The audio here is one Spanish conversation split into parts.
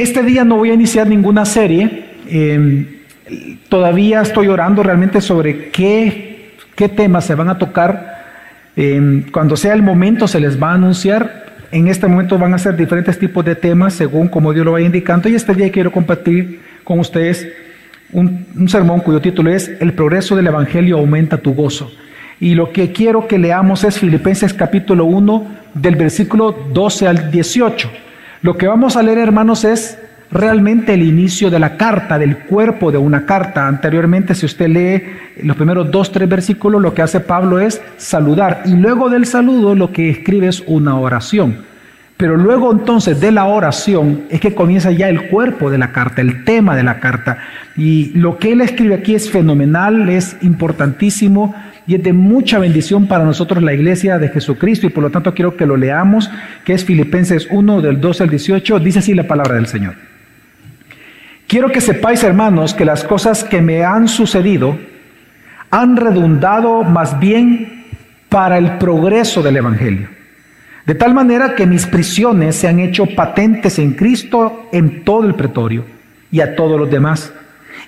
Este día no voy a iniciar ninguna serie. Em, todavía estoy orando realmente sobre qué, qué temas se van a tocar. Em, cuando sea el momento se les va a anunciar. En este momento van a ser diferentes tipos de temas según como Dios lo vaya indicando. Y este día quiero compartir con ustedes un, un sermón cuyo título es El progreso del Evangelio aumenta tu gozo. Y lo que quiero que leamos es Filipenses capítulo 1 del versículo 12 al 18. Lo que vamos a leer, hermanos, es realmente el inicio de la carta, del cuerpo de una carta. Anteriormente, si usted lee los primeros dos, tres versículos, lo que hace Pablo es saludar. Y luego del saludo, lo que escribe es una oración. Pero luego entonces de la oración es que comienza ya el cuerpo de la carta, el tema de la carta. Y lo que él escribe aquí es fenomenal, es importantísimo y es de mucha bendición para nosotros la iglesia de Jesucristo. Y por lo tanto quiero que lo leamos, que es Filipenses 1 del 12 al 18. Dice así la palabra del Señor. Quiero que sepáis, hermanos, que las cosas que me han sucedido han redundado más bien para el progreso del Evangelio de tal manera que mis prisiones se han hecho patentes en Cristo en todo el pretorio y a todos los demás.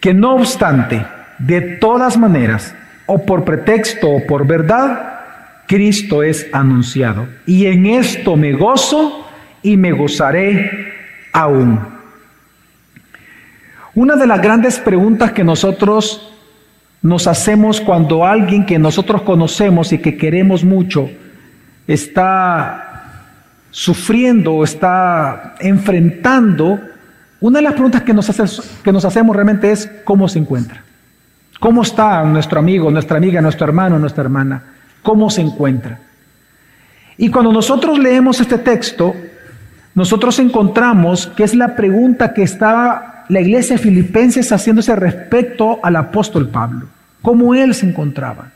que no obstante, de todas maneras, o por pretexto o por verdad, Cristo es anunciado. Y en esto me gozo y me gozaré aún. Una de las grandes preguntas que nosotros nos hacemos cuando alguien que nosotros conocemos y que queremos mucho está sufriendo o está enfrentando, una de las preguntas que nos, hacemos realmente es cómo se encuentra. ¿Cómo está nuestro amigo, nuestra amiga, nuestro hermano, nuestra hermana? ¿Cómo se encuentra? Y cuando nosotros leemos este texto, nosotros encontramos que es la pregunta que estaba la iglesia de filipenses haciéndose respecto al apóstol Pablo. ¿Cómo él se encontraba?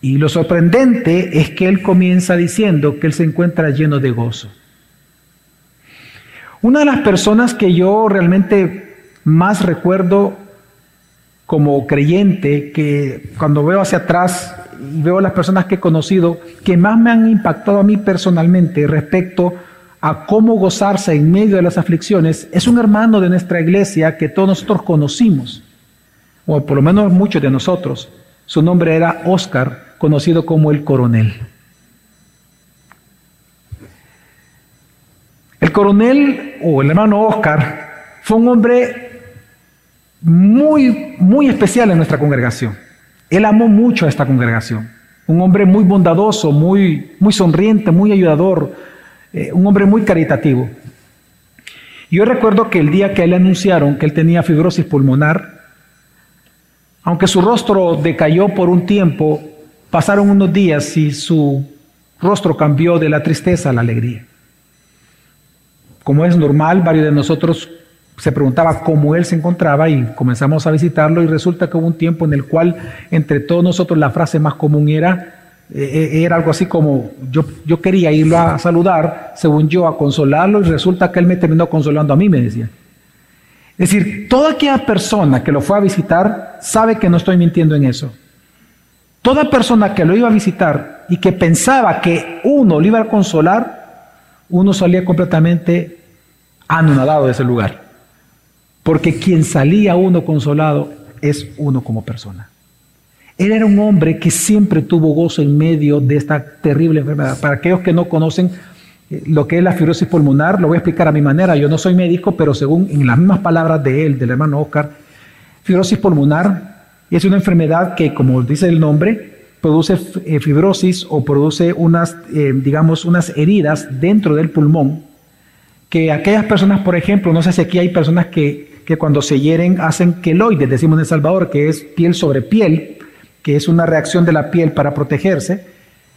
Y lo sorprendente es que él comienza diciendo que él se encuentra lleno de gozo. Una de las personas que yo realmente más recuerdo como creyente, que cuando veo hacia atrás y veo las personas que he conocido, que más me han impactado a mí personalmente respecto a cómo gozarse en medio de las aflicciones, es un hermano de nuestra iglesia que todos nosotros conocimos, o por lo menos muchos de nosotros. Su nombre era Oscar conocido como el coronel. El coronel o el hermano Oscar fue un hombre muy, muy especial en nuestra congregación. Él amó mucho a esta congregación. Un hombre muy bondadoso, muy, muy sonriente, muy ayudador, eh, un hombre muy caritativo. Yo recuerdo que el día que él anunciaron que él tenía fibrosis pulmonar, aunque su rostro decayó por un tiempo, Pasaron unos días y su rostro cambió de la tristeza a la alegría. Como es normal, varios de nosotros se preguntaba cómo él se encontraba y comenzamos a visitarlo y resulta que hubo un tiempo en el cual entre todos nosotros la frase más común era, eh, eh, era algo así como yo, yo quería irlo a saludar, según yo, a consolarlo y resulta que él me terminó consolando a mí, me decía. Es decir, toda aquella persona que lo fue a visitar sabe que no estoy mintiendo en eso. Toda persona que lo iba a visitar y que pensaba que uno lo iba a consolar, uno salía completamente anonadado de ese lugar. Porque quien salía uno consolado es uno como persona. Él era un hombre que siempre tuvo gozo en medio de esta terrible enfermedad. Para aquellos que no conocen eh, lo que es la fibrosis pulmonar, lo voy a explicar a mi manera. Yo no soy médico, pero según en las mismas palabras de él, del hermano Oscar, fibrosis pulmonar es una enfermedad que, como dice el nombre, produce eh, fibrosis o produce unas, eh, digamos, unas heridas dentro del pulmón, que aquellas personas, por ejemplo, no sé si aquí hay personas que, que cuando se hieren hacen queloides, decimos en El Salvador, que es piel sobre piel, que es una reacción de la piel para protegerse,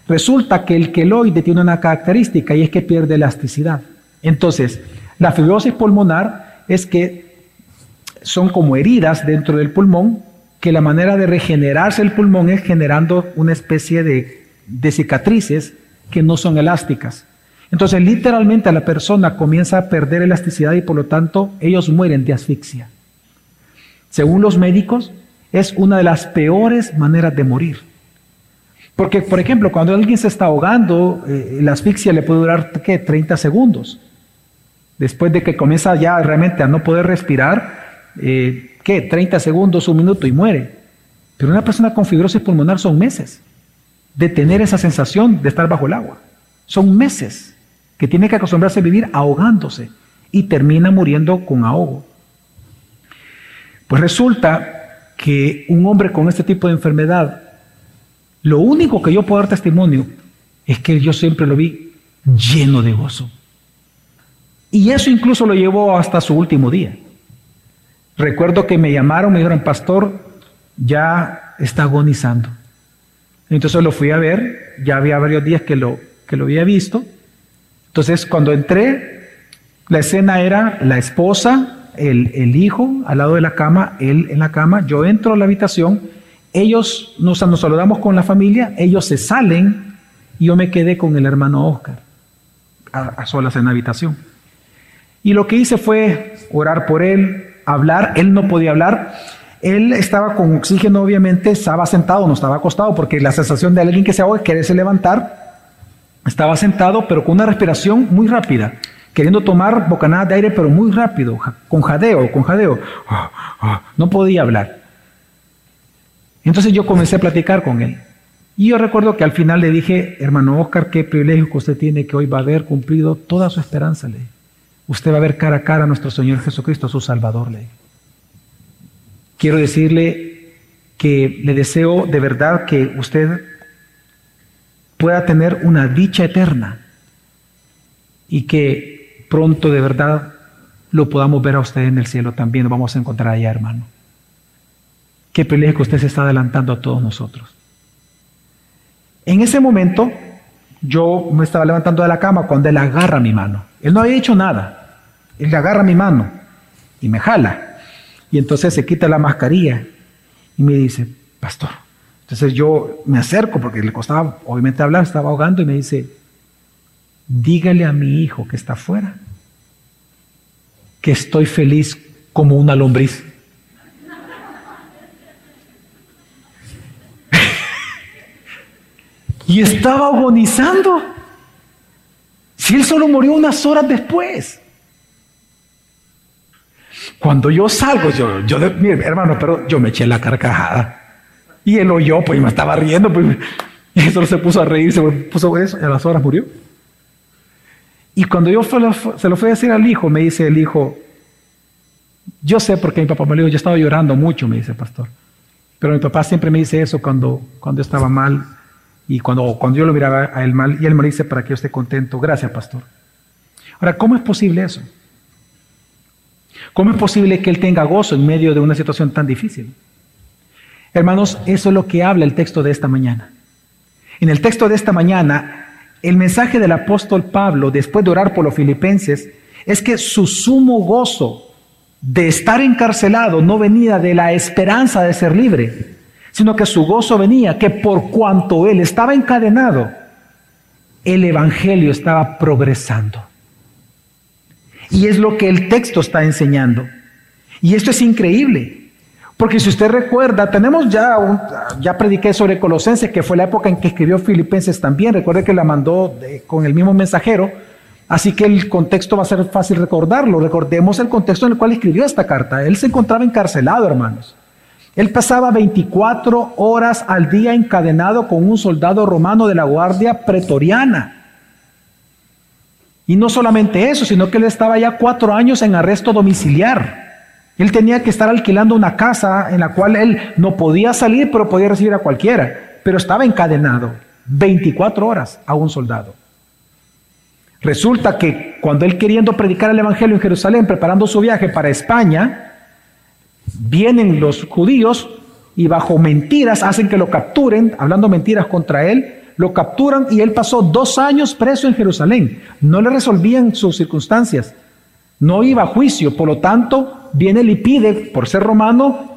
resulta que el queloide tiene una característica y es que pierde elasticidad. Entonces, la fibrosis pulmonar es que son como heridas dentro del pulmón, que la manera de regenerarse el pulmón es generando una especie de, de cicatrices que no son elásticas. Entonces, literalmente la persona comienza a perder elasticidad y por lo tanto ellos mueren de asfixia. Según los médicos, es una de las peores maneras de morir. Porque, por ejemplo, cuando alguien se está ahogando, eh, la asfixia le puede durar, ¿qué? 30 segundos. Después de que comienza ya realmente a no poder respirar, eh, ¿qué? 30 segundos, un minuto y muere. Pero una persona con fibrosis pulmonar son meses de tener esa sensación de estar bajo el agua. Son meses que tiene que acostumbrarse a vivir ahogándose y termina muriendo con ahogo. Pues resulta que un hombre con este tipo de enfermedad, lo único que yo puedo dar testimonio es que yo siempre lo vi lleno de gozo. Y eso incluso lo llevó hasta su último día. Recuerdo que me llamaron, me dijeron, pastor, ya está agonizando. Entonces lo fui a ver, ya había varios días que lo, que lo había visto. Entonces cuando entré, la escena era la esposa, el, el, hijo al lado de la cama, él en la cama, yo entro a la habitación, ellos nos, nos saludamos con la familia, ellos se salen y yo me quedé con el hermano Oscar a, a solas en la habitación. Y lo que hice fue orar por él, hablar, él no podía hablar. Él estaba con oxígeno, obviamente, estaba sentado, no estaba acostado, porque la sensación de alguien que se ahoga, quererse levantar, estaba sentado, pero con una respiración muy rápida, queriendo tomar bocanadas de aire, pero muy rápido, con jadeo, con jadeo. No podía hablar. Entonces yo comencé a platicar con él. Y yo recuerdo que al final le dije, hermano Oscar, qué privilegio que usted tiene, que hoy va a haber cumplido toda su esperanza. Le Usted va a ver cara a cara a nuestro Señor Jesucristo, su Salvador. Le Quiero decirle que le deseo de verdad que usted pueda tener una dicha eterna y que pronto de verdad lo podamos ver a usted en el cielo también, lo vamos a encontrar allá, hermano. Qué privilegio que usted se está adelantando a todos nosotros. En ese momento, yo me estaba levantando de la cama cuando él agarra mi mano. Él no había hecho nada. Él agarra mi mano y me jala. Y entonces se quita la mascarilla y me dice, pastor. Entonces yo me acerco porque le costaba obviamente hablar, estaba ahogando y me dice, dígale a mi hijo que está afuera que estoy feliz como una lombriz. y estaba agonizando. Si él solo murió unas horas después. Cuando yo salgo, yo, yo mire, hermano, pero yo me eché la carcajada. Y él oyó, pues, y me estaba riendo, pues, y solo se puso a reír, se puso eso, y a las horas murió. Y cuando yo se lo fui a decir al hijo, me dice el hijo, yo sé por qué mi papá me dijo, yo estaba llorando mucho, me dice el pastor. Pero mi papá siempre me dice eso cuando, cuando estaba mal y cuando, cuando yo lo miraba a él mal, y él me dice para que yo esté contento. Gracias, pastor. Ahora, ¿cómo es posible eso? ¿Cómo es posible que él tenga gozo en medio de una situación tan difícil? Hermanos, eso es lo que habla el texto de esta mañana. En el texto de esta mañana, el mensaje del apóstol Pablo, después de orar por los filipenses, es que su sumo gozo de estar encarcelado no venía de la esperanza de ser libre, sino que su gozo venía que por cuanto él estaba encadenado, el Evangelio estaba progresando. Y es lo que el texto está enseñando. Y esto es increíble. Porque si usted recuerda, tenemos ya, un, ya prediqué sobre Colosenses, que fue la época en que escribió Filipenses también. Recuerde que la mandó con el mismo mensajero. Así que el contexto va a ser fácil recordarlo. Recordemos el contexto en el cual escribió esta carta. Él se encontraba encarcelado, hermanos. Él pasaba 24 horas al día encadenado con un soldado romano de la guardia pretoriana. Y no solamente eso, sino que él estaba ya cuatro años en arresto domiciliar. Él tenía que estar alquilando una casa en la cual él no podía salir, pero podía recibir a cualquiera. Pero estaba encadenado 24 horas a un soldado. Resulta que cuando él queriendo predicar el Evangelio en Jerusalén, preparando su viaje para España, vienen los judíos y bajo mentiras hacen que lo capturen, hablando mentiras contra él, lo capturan y él pasó dos años preso en Jerusalén. No le resolvían sus circunstancias. no iba a juicio, por lo tanto, viene y pide, por ser romano,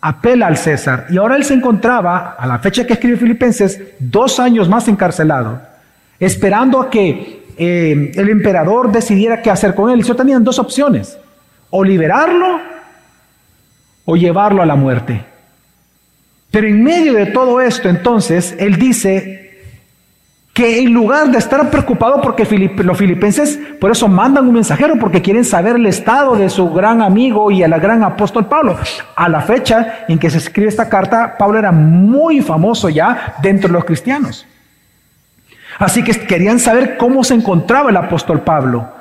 apela al César. Y ahora él se encontraba, a la fecha que escribe Filipenses, dos años más encarcelado, esperando a que eh, el emperador decidiera qué hacer con él. Y solo tenían dos opciones, o liberarlo o llevarlo a la muerte. Pero en medio de todo esto, entonces, él dice que en lugar de estar preocupado porque los filipenses por eso mandan un mensajero, porque quieren saber el estado de su gran amigo y el gran apóstol Pablo. A la fecha en que se escribe esta carta, Pablo era muy famoso ya dentro de los cristianos. Así que querían saber cómo se encontraba el apóstol Pablo.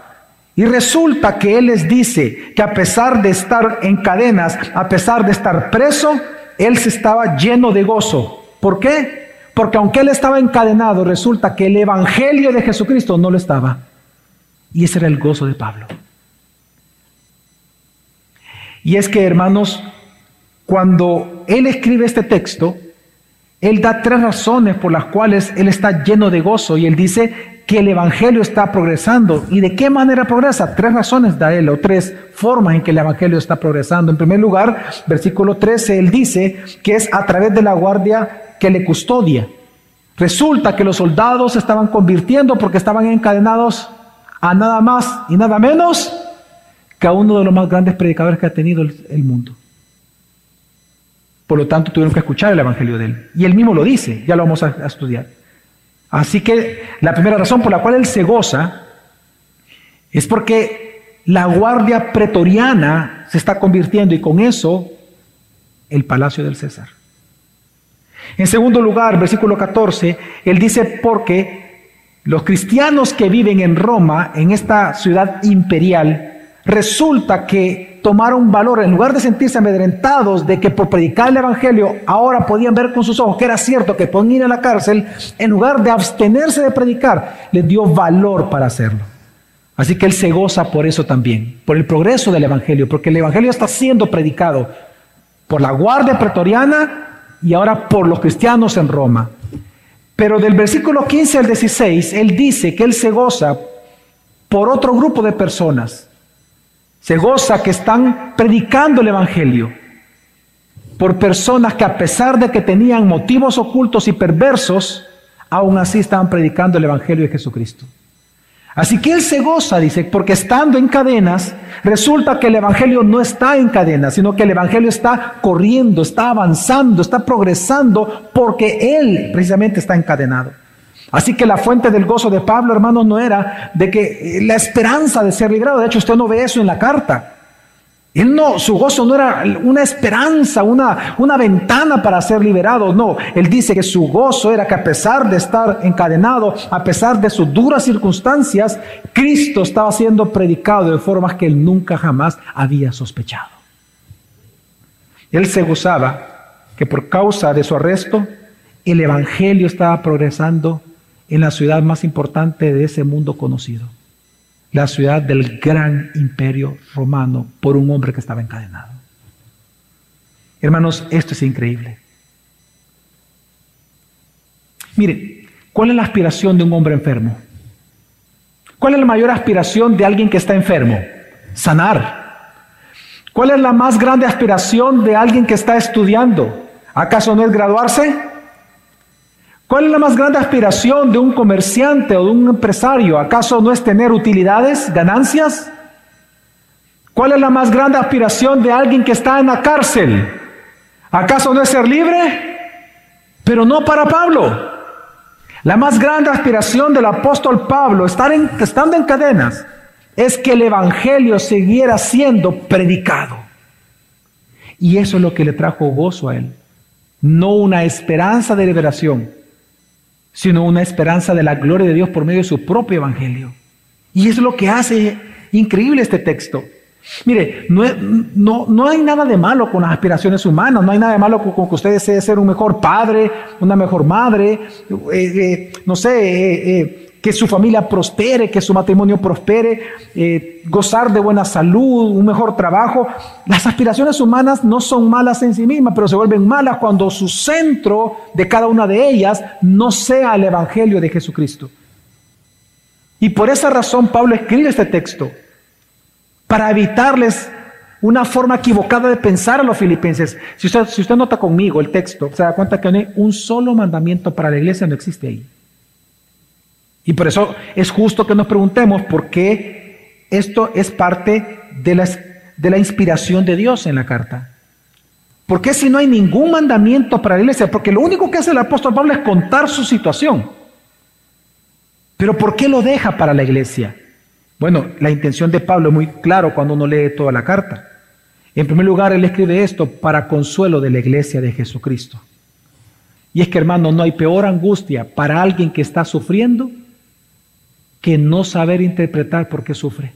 Y resulta que él les dice que a pesar de estar en cadenas, a pesar de estar preso, él se estaba lleno de gozo. ¿Por qué? Porque aunque él estaba encadenado, resulta que el Evangelio de Jesucristo no lo estaba. Y ese era el gozo de Pablo. Y es que, hermanos, cuando él escribe este texto, él da tres razones por las cuales él está lleno de gozo y él dice que el Evangelio está progresando. ¿Y de qué manera progresa? Tres razones da él o tres formas en que el Evangelio está progresando. En primer lugar, versículo 13, él dice que es a través de la guardia que le custodia. Resulta que los soldados se estaban convirtiendo porque estaban encadenados a nada más y nada menos que a uno de los más grandes predicadores que ha tenido el mundo. Por lo tanto, tuvieron que escuchar el Evangelio de él. Y él mismo lo dice, ya lo vamos a, estudiar. Así que la primera razón por la cual él se goza es porque la guardia pretoriana se está convirtiendo y con eso el palacio del César. En segundo lugar, versículo 14, él dice porque los cristianos que viven en Roma, en esta ciudad imperial, resulta que tomaron valor, en lugar de sentirse amedrentados de que por predicar el Evangelio ahora podían ver con sus ojos que era cierto que podían ir a la cárcel, en lugar de abstenerse de predicar, les dio valor para hacerlo. Así que él se goza por eso también, por el progreso del Evangelio, porque el Evangelio está siendo predicado por la guardia pretoriana y ahora por los cristianos en Roma. Pero del versículo 15 al 16, él dice que él se goza por otro grupo de personas se goza que están predicando el Evangelio por personas que a pesar de que tenían motivos ocultos y perversos, aún así estaban predicando el Evangelio de Jesucristo. Así que él se goza, dice, porque estando en cadenas, resulta que el Evangelio no está en cadenas, sino que el Evangelio está corriendo, está avanzando, está progresando, porque él precisamente está encadenado. Así que la fuente del gozo de Pablo, hermanos, no era de que eh, la esperanza de ser librado. De hecho, usted no ve eso en la carta. Él no, su gozo no era una esperanza, una, una ventana para ser liberado. No, él dice que su gozo era que a pesar de estar encadenado, a pesar de sus duras circunstancias, Cristo estaba siendo predicado de formas que él nunca jamás había sospechado. Él se gozaba que por causa de su arresto, el Evangelio estaba progresando en la ciudad más importante de ese mundo conocido, la ciudad del gran imperio romano por un hombre que estaba encadenado. Hermanos, esto es increíble. Mire, ¿cuál es la aspiración de un hombre enfermo? ¿Cuál es la mayor aspiración de alguien que está enfermo? Sanar. ¿Cuál es la más grande aspiración de alguien que está estudiando? ¿Acaso no es graduarse? ¿Cuál es la más grande aspiración de un comerciante o de un empresario? ¿Acaso no es tener utilidades, ganancias? ¿Cuál es la más grande aspiración de alguien que está en la cárcel? ¿Acaso no es ser libre? Pero no para Pablo. La más grande aspiración del apóstol Pablo, estar estando en cadenas, es que el Evangelio siguiera siendo predicado. Y eso es lo que le trajo gozo a él. No una esperanza de liberación, sino una esperanza de la gloria de Dios por medio de su propio evangelio. Y es lo que hace increíble este texto. Mire, no, no, no, hay nada de malo con las aspiraciones humanas, no hay nada de malo con, que usted desee ser un mejor padre, una mejor madre, eh, eh, no sé, eh, que su familia prospere, que su matrimonio prospere, eh, gozar de buena salud, un mejor trabajo. Las aspiraciones humanas no son malas en sí mismas, pero se vuelven malas cuando su centro de cada una de ellas no sea el Evangelio de Jesucristo. Y por esa razón Pablo escribe este texto. para evitarles una forma equivocada de pensar a los filipenses. Si usted, si usted nota conmigo el texto, se da cuenta que un solo mandamiento para la iglesia no existe ahí. Y por eso es justo que nos preguntemos por qué esto es parte de la, de la inspiración de Dios en la carta. ¿Por qué si no hay ningún mandamiento para la iglesia? Porque lo único que hace el apóstol Pablo es contar su situación. Pero ¿por qué lo deja para la iglesia? Bueno, la intención de Pablo es muy claro cuando uno lee toda la carta. En primer lugar, él escribe esto para consuelo de la iglesia de Jesucristo. Y es que, hermano, no hay peor angustia para alguien que está sufriendo que no saber interpretar por qué sufre.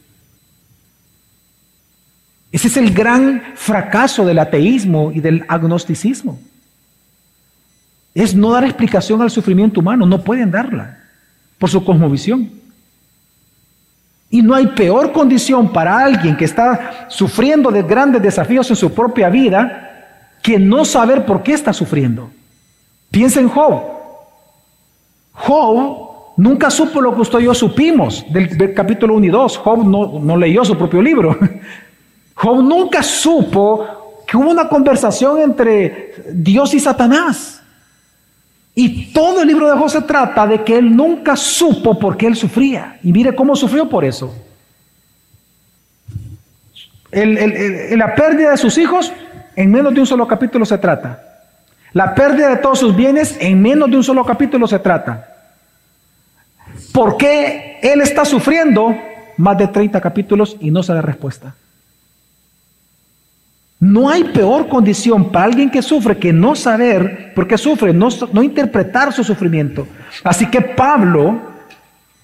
Ese es el gran fracaso del ateísmo y del agnosticismo. Es no dar explicación al sufrimiento humano, no pueden darla por su cosmovisión. Y no hay peor condición para alguien que está sufriendo de grandes desafíos en su propia vida que no saber por qué está sufriendo. Piensa en Job. Job nunca supo lo que usted y yo supimos del, capítulo 1 y 2. Job no, leyó su propio libro. Job nunca supo que hubo una conversación entre Dios y Satanás. Y todo el libro de Job se trata de que él nunca supo por qué él sufría. Y mire cómo sufrió por eso. la pérdida de sus hijos, en menos de un solo capítulo se trata. La pérdida de todos sus bienes, en menos de un solo capítulo se trata. ¿Por qué él está sufriendo? Más de 30 capítulos y no se da respuesta. No hay peor condición para alguien que sufre que no saber por qué sufre, no, interpretar su sufrimiento. Así que Pablo,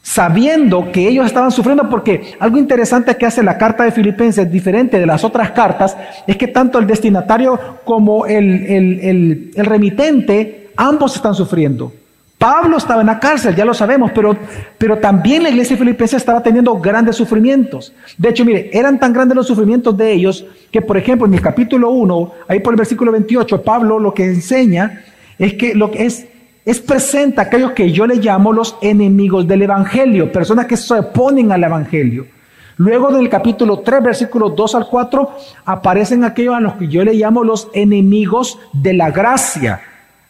sabiendo que ellos estaban sufriendo, porque algo interesante que hace la carta de Filipenses, diferente de las otras cartas, es que tanto el destinatario como el remitente, ambos están sufriendo. Pablo estaba en la cárcel, ya lo sabemos, pero, pero también la iglesia filipense estaba teniendo grandes sufrimientos. De hecho, mire, eran tan grandes los sufrimientos de ellos que, por ejemplo, en el capítulo 1, ahí por el versículo 28, Pablo lo que enseña es que lo que es, es presenta a aquellos que yo le llamo los enemigos del evangelio, personas que se oponen al evangelio. Luego del capítulo 3, versículos 2 al 4, aparecen aquellos a los que yo le llamo los enemigos de la gracia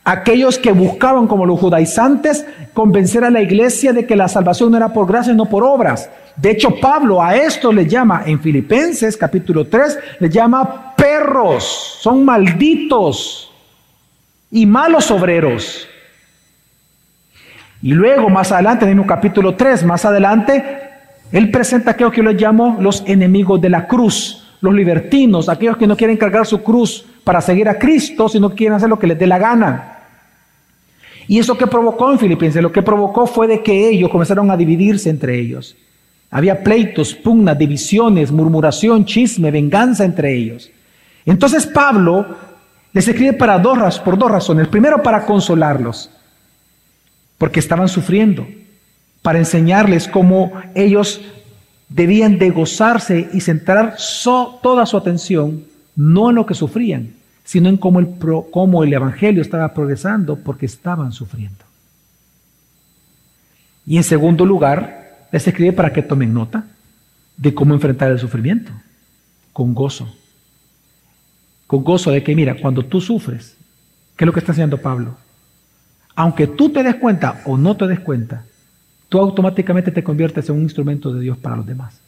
aquellos que buscaban, como los judaizantes, convencer a la iglesia de que la salvación no era por gracia, no por obras. De hecho, Pablo a esto le llama, en Filipenses capítulo 3, le llama perros, son malditos y malos obreros. Y luego, más adelante, en el capítulo 3, más adelante, él presenta aquellos que yo les llamo los enemigos de la cruz, los libertinos, aquellos que no quieren cargar su cruz para seguir a Cristo, sino quieren hacer lo que les dé la gana. ¿Y eso que provocó en Filipenses? Lo que provocó fue de que ellos comenzaron a dividirse entre ellos. Había pleitos, pugnas, divisiones, murmuración, chisme, venganza entre ellos. Entonces Pablo les escribe para dos, por dos razones. Primero, para consolarlos, porque estaban sufriendo, para enseñarles cómo ellos debían de gozarse y centrar toda su atención no en lo que sufrían, sino en cómo el, cómo el Evangelio estaba progresando porque estaban sufriendo. Y en segundo lugar, les escribe para que tomen nota de cómo enfrentar el sufrimiento, con gozo. Con gozo de que, mira, cuando tú sufres, ¿qué es lo que está haciendo Pablo? Aunque tú te des cuenta o no te des cuenta, tú automáticamente te conviertes en un instrumento de Dios para los demás.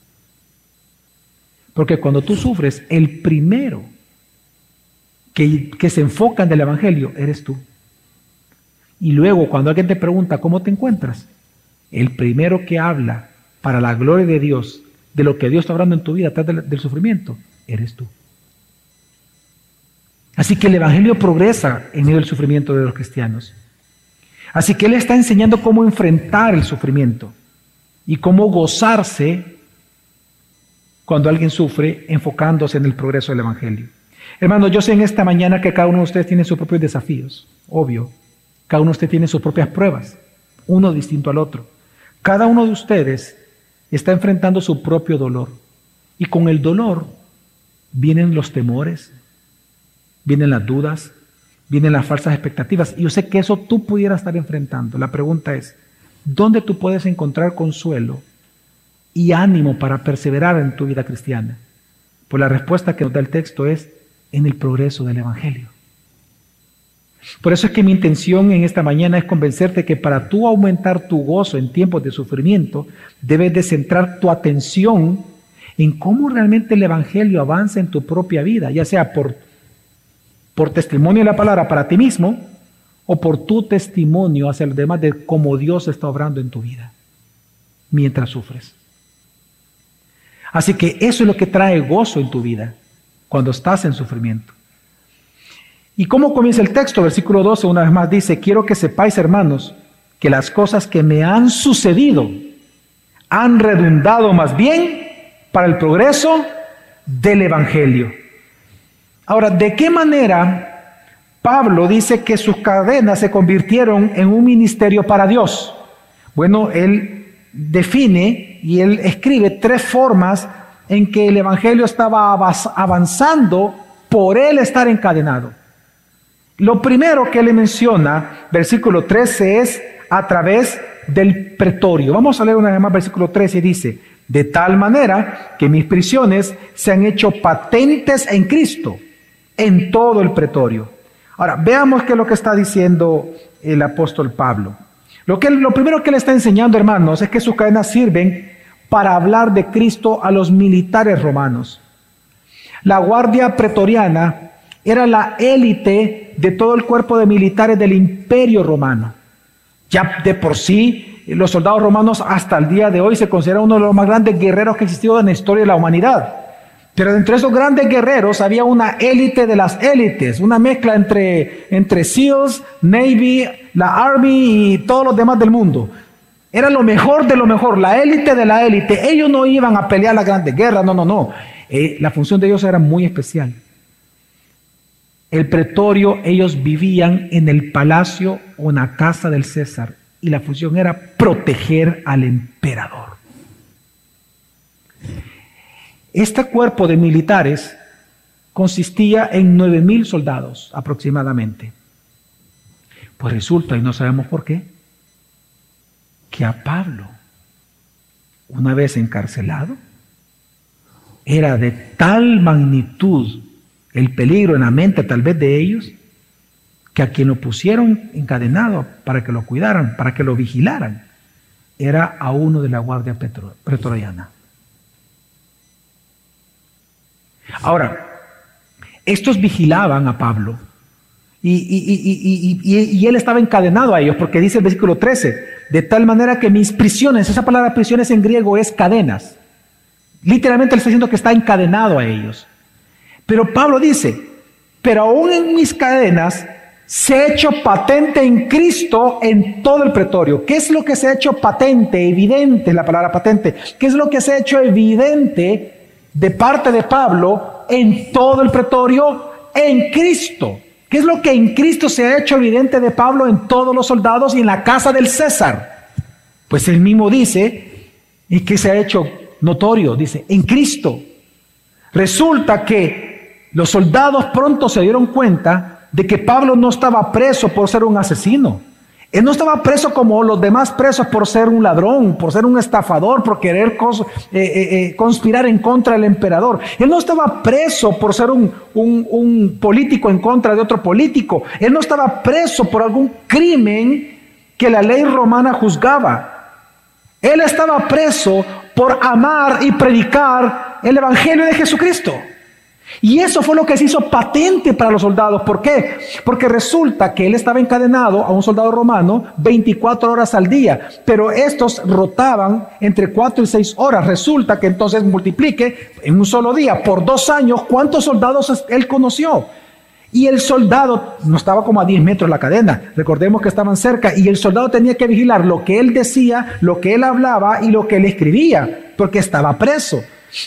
Porque cuando tú sufres, el primero que, se enfocan del Evangelio eres tú. Y luego cuando alguien te pregunta cómo te encuentras, el primero que habla para la gloria de Dios, de lo que Dios está hablando en tu vida, atrás del, del sufrimiento, eres tú. Así que el Evangelio progresa en medio del sufrimiento de los cristianos. Así que Él está enseñando cómo enfrentar el sufrimiento y cómo gozarse cuando alguien sufre enfocándose en el progreso del Evangelio. Hermano, yo sé en esta mañana que cada uno de ustedes tiene sus propios desafíos, obvio. Cada uno de ustedes tiene sus propias pruebas, uno distinto al otro. Cada uno de ustedes está enfrentando su propio dolor. Y con el dolor vienen los temores, vienen las dudas, vienen las falsas expectativas. Y yo sé que eso tú pudieras estar enfrentando. La pregunta es, ¿dónde tú puedes encontrar consuelo y ánimo para perseverar en tu vida cristiana? Pues la respuesta que nos da el texto es en el progreso del Evangelio. Por eso es que mi intención en esta mañana es convencerte que para tú aumentar tu gozo en tiempos de sufrimiento, debes de centrar tu atención en cómo realmente el Evangelio avanza en tu propia vida, ya sea por, por testimonio de la palabra para ti mismo o por tu testimonio hacia los demás de cómo Dios está obrando en tu vida mientras sufres. Así que eso es lo que trae gozo en tu vida cuando estás en sufrimiento. ¿Y cómo comienza el texto? Versículo 12 una vez más dice, quiero que sepáis hermanos que las cosas que me han sucedido han redundado más bien para el progreso del Evangelio. Ahora, ¿de qué manera Pablo dice que sus cadenas se convirtieron en un ministerio para Dios? Bueno, él define y él escribe tres formas en que el Evangelio estaba avanzando por él estar encadenado. Lo primero que le menciona, versículo 13, es a través del pretorio. Vamos a leer una vez más versículo 13, dice, de tal manera que mis prisiones se han hecho patentes en Cristo, en todo el pretorio. Ahora, veamos qué es lo que está diciendo el apóstol Pablo. Lo, que, lo primero que le está enseñando, hermanos, es que sus cadenas sirven para hablar de Cristo a los militares romanos. La guardia pretoriana era la élite de todo el cuerpo de militares del imperio romano. Ya de por sí los soldados romanos hasta el día de hoy se consideran uno de los más grandes guerreros que ha existido en la historia de la humanidad. Pero entre esos grandes guerreros había una élite de las élites, una mezcla entre, entre SEALs, Navy, la Army y todos los demás del mundo. Era lo mejor de lo mejor, la élite de la élite. Ellos no iban a pelear las grandes guerras, no, no, no. Eh, la función de ellos era muy especial. El pretorio, ellos vivían en el palacio o en la casa del César y la función era proteger al emperador. Este cuerpo de militares consistía en nueve mil soldados aproximadamente. Pues resulta, y no sabemos por qué, que a Pablo, una vez encarcelado, era de tal magnitud el peligro en la mente tal vez de ellos, que a quien lo pusieron encadenado para que lo cuidaran, para que lo vigilaran, era a uno de la guardia pretoriana. Ahora, estos vigilaban a Pablo y, él estaba encadenado a ellos, porque dice el versículo 13, de tal manera que mis prisiones, esa palabra prisiones en griego es cadenas. Literalmente él está diciendo que está encadenado a ellos. Pero Pablo dice, pero aún en mis cadenas se ha hecho patente en Cristo en todo el pretorio. ¿Qué es lo que se ha hecho patente, evidente, la palabra patente? ¿Qué es lo que se ha hecho evidente de parte de Pablo en todo el pretorio? En Cristo. ¿Qué es lo que en Cristo se ha hecho evidente de Pablo en todos los soldados y en la casa del César? Pues él mismo dice, y que se ha hecho notorio, dice, en Cristo. Resulta que los soldados pronto se dieron cuenta de que Pablo no estaba preso por ser un asesino. Él no estaba preso como los demás presos por ser un ladrón, por ser un estafador, por querer eh, eh, eh, conspirar en contra del emperador. Él no estaba preso por ser un, un político en contra de otro político. Él no estaba preso por algún crimen que la ley romana juzgaba. Él estaba preso por amar y predicar el Evangelio de Jesucristo. Y eso fue lo que se hizo patente para los soldados. ¿Por qué? Porque resulta que él estaba encadenado a un soldado romano 24 horas al día, pero estos rotaban entre 4 y 6 horas. Resulta que entonces multiplique en un solo día, por dos años, cuántos soldados él conoció. Y el soldado no estaba como a 10 metros la cadena, recordemos que estaban cerca, y el soldado tenía que vigilar lo que él decía, lo que él hablaba y lo que él escribía, porque estaba preso.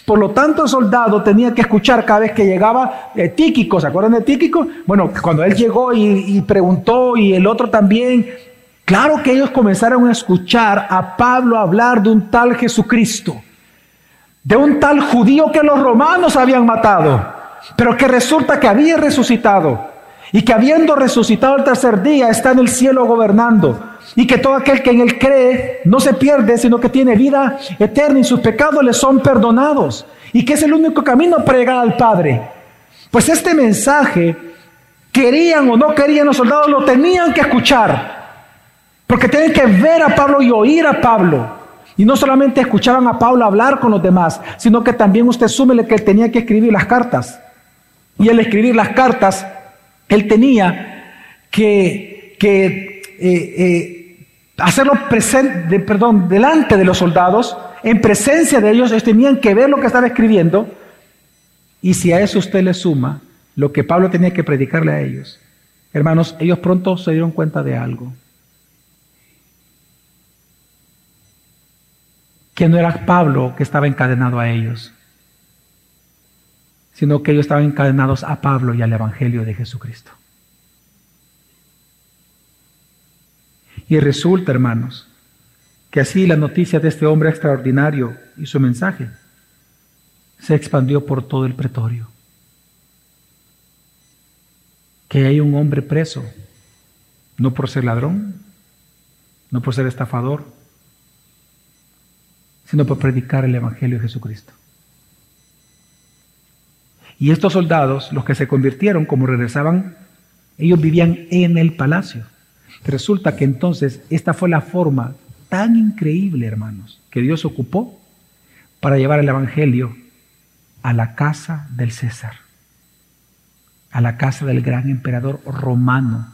Por lo tanto, el soldado tenía que escuchar cada vez que llegaba eh, Tíquico, ¿se acuerdan de Tíquico? Bueno, cuando él llegó y, preguntó y el otro también, claro que ellos comenzaron a escuchar a Pablo hablar de un tal Jesucristo, de un tal judío que los romanos habían matado, pero que resulta que había resucitado y que habiendo resucitado el tercer día está en el cielo gobernando. Y que todo aquel que en él cree no se pierde, sino que tiene vida eterna y sus pecados le son perdonados. Y que es el único camino para llegar al Padre. Pues este mensaje, querían o no querían los soldados, lo tenían que escuchar. Porque tienen que ver a Pablo y oír a Pablo. Y no solamente escuchaban a Pablo hablar con los demás, sino que también usted súmele que él tenía que escribir las cartas. Y al escribir las cartas, él tenía que, que eh, eh, hacerlo presente, perdón, delante de los soldados, en presencia de ellos, ellos tenían que ver lo que estaba escribiendo. Y si a eso usted le suma lo que Pablo tenía que predicarle a ellos, hermanos, ellos pronto se dieron cuenta de algo. Que no era Pablo que estaba encadenado a ellos, sino que ellos estaban encadenados a Pablo y al Evangelio de Jesucristo. Y resulta, hermanos, que así la noticia de este hombre extraordinario y su mensaje se expandió por todo el pretorio. Que hay un hombre preso, no por ser ladrón, no por ser estafador, sino por predicar el Evangelio de Jesucristo. Y estos soldados, los que se convirtieron, como regresaban, ellos vivían en el palacio. Resulta que entonces esta fue la forma tan increíble, hermanos, que Dios ocupó para llevar el Evangelio a la casa del César, a la casa del gran emperador romano,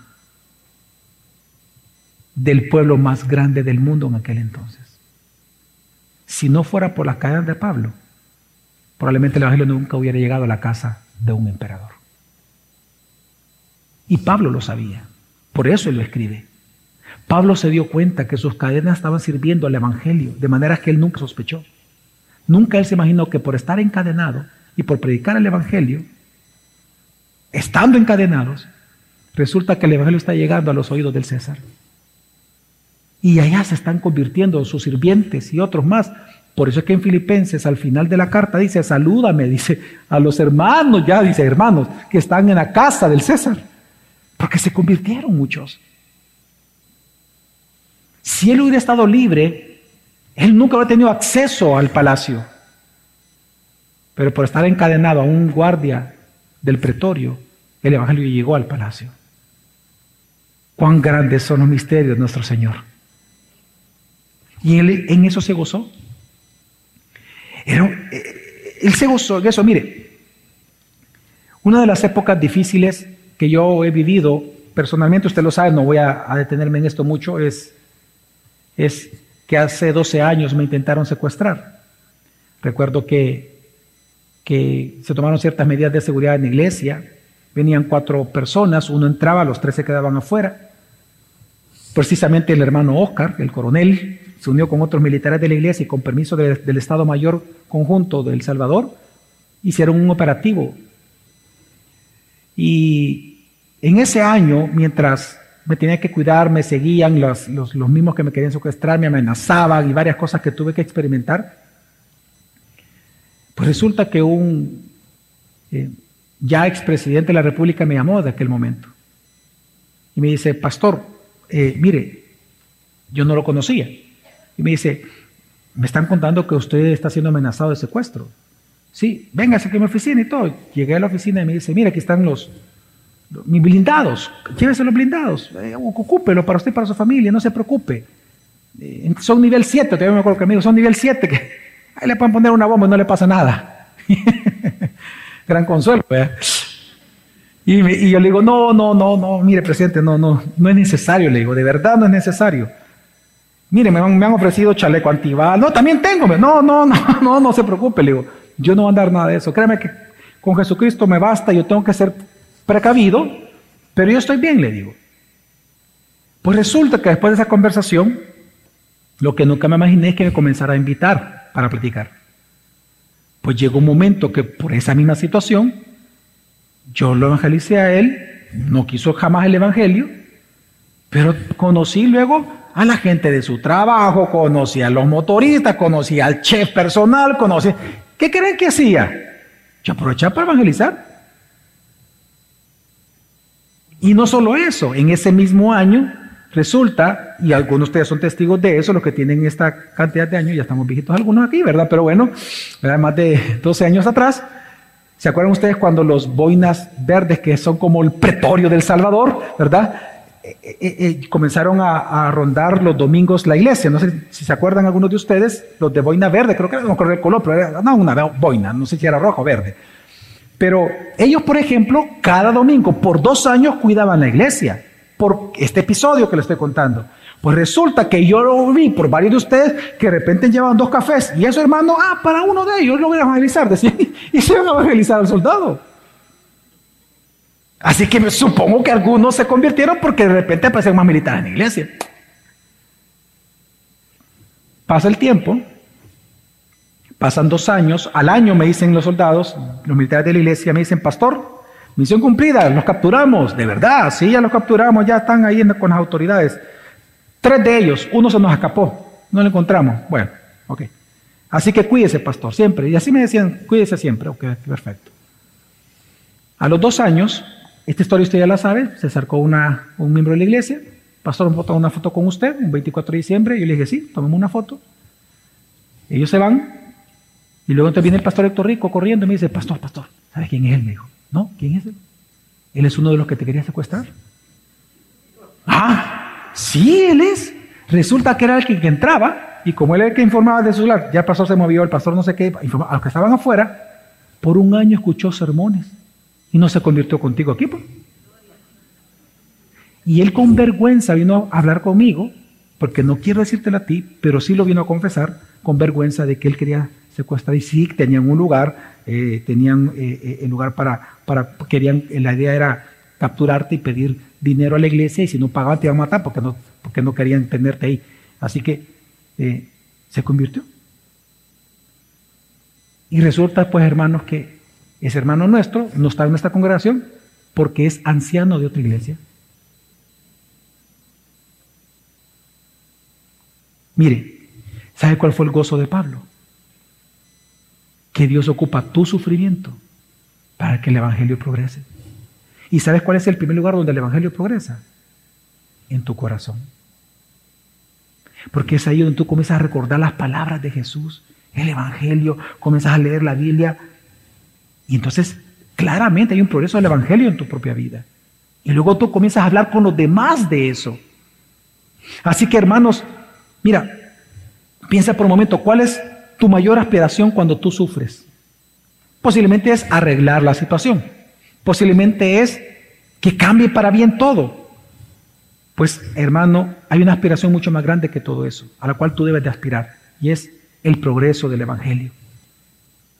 del pueblo más grande del mundo en aquel entonces. Si no fuera por las cadenas de Pablo, probablemente el Evangelio nunca hubiera llegado a la casa de un emperador. Y Pablo lo sabía. Por eso él lo escribe. Pablo se dio cuenta que sus cadenas estaban sirviendo al Evangelio, de manera que él nunca sospechó. Nunca él se imaginó que por estar encadenado y por predicar el Evangelio, estando encadenados, resulta que el Evangelio está llegando a los oídos del César. Y allá se están convirtiendo sus sirvientes y otros más. Por eso es que en Filipenses, al final de la carta, dice, salúdame, dice, a los hermanos, ya dice, hermanos, que están en la casa del César. Porque se convirtieron muchos. Si él hubiera estado libre, él nunca hubiera tenido acceso al palacio. Pero por estar encadenado a un guardia del pretorio, el Evangelio llegó al palacio. Cuán grandes son los misterios de nuestro Señor. Y él en eso se gozó. Eh, él se gozó en eso. Mire, una de las épocas difíciles que yo he vivido, personalmente, usted lo sabe, no voy a, detenerme en esto mucho, es, que hace 12 años me intentaron secuestrar. Recuerdo que, que se tomaron ciertas medidas de seguridad en la iglesia, venían cuatro personas, uno entraba, los tres se quedaban afuera. Precisamente el hermano Oscar, el coronel, se unió con otros militares de la iglesia y con permiso del Estado Mayor Conjunto de El Salvador, hicieron un operativo. Y en ese año, mientras me tenía que cuidar, me seguían los, los, mismos que me querían secuestrar, me amenazaban y varias cosas que tuve que experimentar, pues resulta que un eh, ya expresidente de la República me llamó de aquel momento y me dice, pastor, eh, mire, yo no lo conocía. Y me dice, me están contando que usted está siendo amenazado de secuestro. Sí, véngase aquí a mi oficina y todo. Llegué a la oficina y me dice, mire, aquí están los, mis blindados, llévese los blindados, eh, ocúpelo para usted y para su familia, no se preocupe. Eh, son nivel 7, todavía me acuerdo que me son nivel 7, que ahí le pueden poner una bomba y no le pasa nada. Gran consuelo. Y, y, yo le digo, no, no, no, no, mire, presidente, no, no, no es necesario, le digo, de verdad no es necesario. Mire, me han, me han ofrecido chaleco antibal, no, también tengo, no, no, no, no, no se preocupe, le digo, yo no voy a andar nada de eso, créeme que con Jesucristo me basta, yo tengo que ser precavido, pero yo estoy bien, le digo. Pues resulta que después de esa conversación, lo que nunca me imaginé es que me comenzara a invitar para platicar. Pues llegó un momento que por esa misma situación, yo lo evangelicé a él, no quiso jamás el evangelio, pero conocí luego a la gente de su trabajo, conocí a los motoristas, conocí al chef personal, conocí... ¿Qué creen que hacía? Yo aprovechaba para evangelizar. Y no solo eso, en ese mismo año resulta, y algunos de ustedes son testigos de eso, los que tienen esta cantidad de años, ya estamos viejitos algunos aquí, ¿verdad? Pero bueno, más de 12 años atrás, ¿se acuerdan ustedes cuando los boinas verdes, que son como el pretorio del Salvador, ¿verdad? Eh, eh, eh, comenzaron a, rondar los domingos la iglesia. No sé si se acuerdan algunos de ustedes, los de boina verde, creo que no me acuerdo el color, pero era no, una boina, no sé si era rojo o verde. Pero ellos, por ejemplo, cada domingo, por dos años, cuidaban la iglesia, por este episodio que les estoy contando. Pues resulta que yo lo vi por varios de ustedes que de repente llevaban dos cafés y eso, hermano, ah, para uno de ellos lo voy a evangelizar, y se iban a evangelizar al soldado. Así que me supongo que algunos se convirtieron porque de repente aparecen más militares en la iglesia. Pasa el tiempo, pasan dos años, al año me dicen los soldados, los militares de la iglesia me dicen, pastor, misión cumplida, los capturamos, de verdad, sí, ya los capturamos, ya están ahí con las autoridades. Tres de ellos, uno se nos escapó, no lo encontramos. Bueno, ok. Así que cuídese, pastor, siempre. Y así me decían, cuídese siempre. Ok, perfecto. A los dos años, esta historia usted ya la sabe, se acercó una, un miembro de la iglesia, pastor, ¿me una foto con usted? Un 24 de diciembre, yo le dije, sí, tomemos una foto. Ellos se van, y luego entonces viene el pastor Héctor Rico corriendo y me dice, pastor, pastor, ¿sabes quién es él? Me dijo, no, ¿quién es él? Él es uno de los que te quería secuestrar. Ah, sí, él es. Resulta que era el que, entraba, y como él era el que informaba de su celular, ya el pastor se movió, el pastor no sé qué, a los que estaban afuera, por un año escuchó sermones y no se convirtió contigo aquí. Pues. Y él con vergüenza vino a hablar conmigo, porque no quiero decírtelo a ti, pero sí lo vino a confesar con vergüenza de que él quería secuestrar y sí tenían un lugar, eh, tenían eh, eh, el lugar para, para, querían, la idea era capturarte y pedir dinero a la iglesia y si no pagaban te iban a matar porque no, porque no querían tenerte ahí. Así que se convirtió. Y resulta pues hermanos que ese hermano nuestro no está en nuestra congregación porque es anciano de otra iglesia. Mire, ¿sabe cuál fue el gozo de Pablo? Que Dios ocupa tu sufrimiento para que el Evangelio progrese. ¿Y sabes cuál es el primer lugar donde el Evangelio progresa? En tu corazón. Porque es ahí donde tú comienzas a recordar las palabras de Jesús, el Evangelio, comienzas a leer la Biblia y entonces, claramente hay un progreso del Evangelio en tu propia vida. Y luego tú comienzas a hablar con los demás de eso. Así que, hermanos, mira, piensa por un momento, ¿cuál es tu mayor aspiración cuando tú sufres? Posiblemente es arreglar la situación. Posiblemente es que cambie para bien todo. Pues, hermano, hay una aspiración mucho más grande que todo eso, a la cual tú debes de aspirar, y es el progreso del Evangelio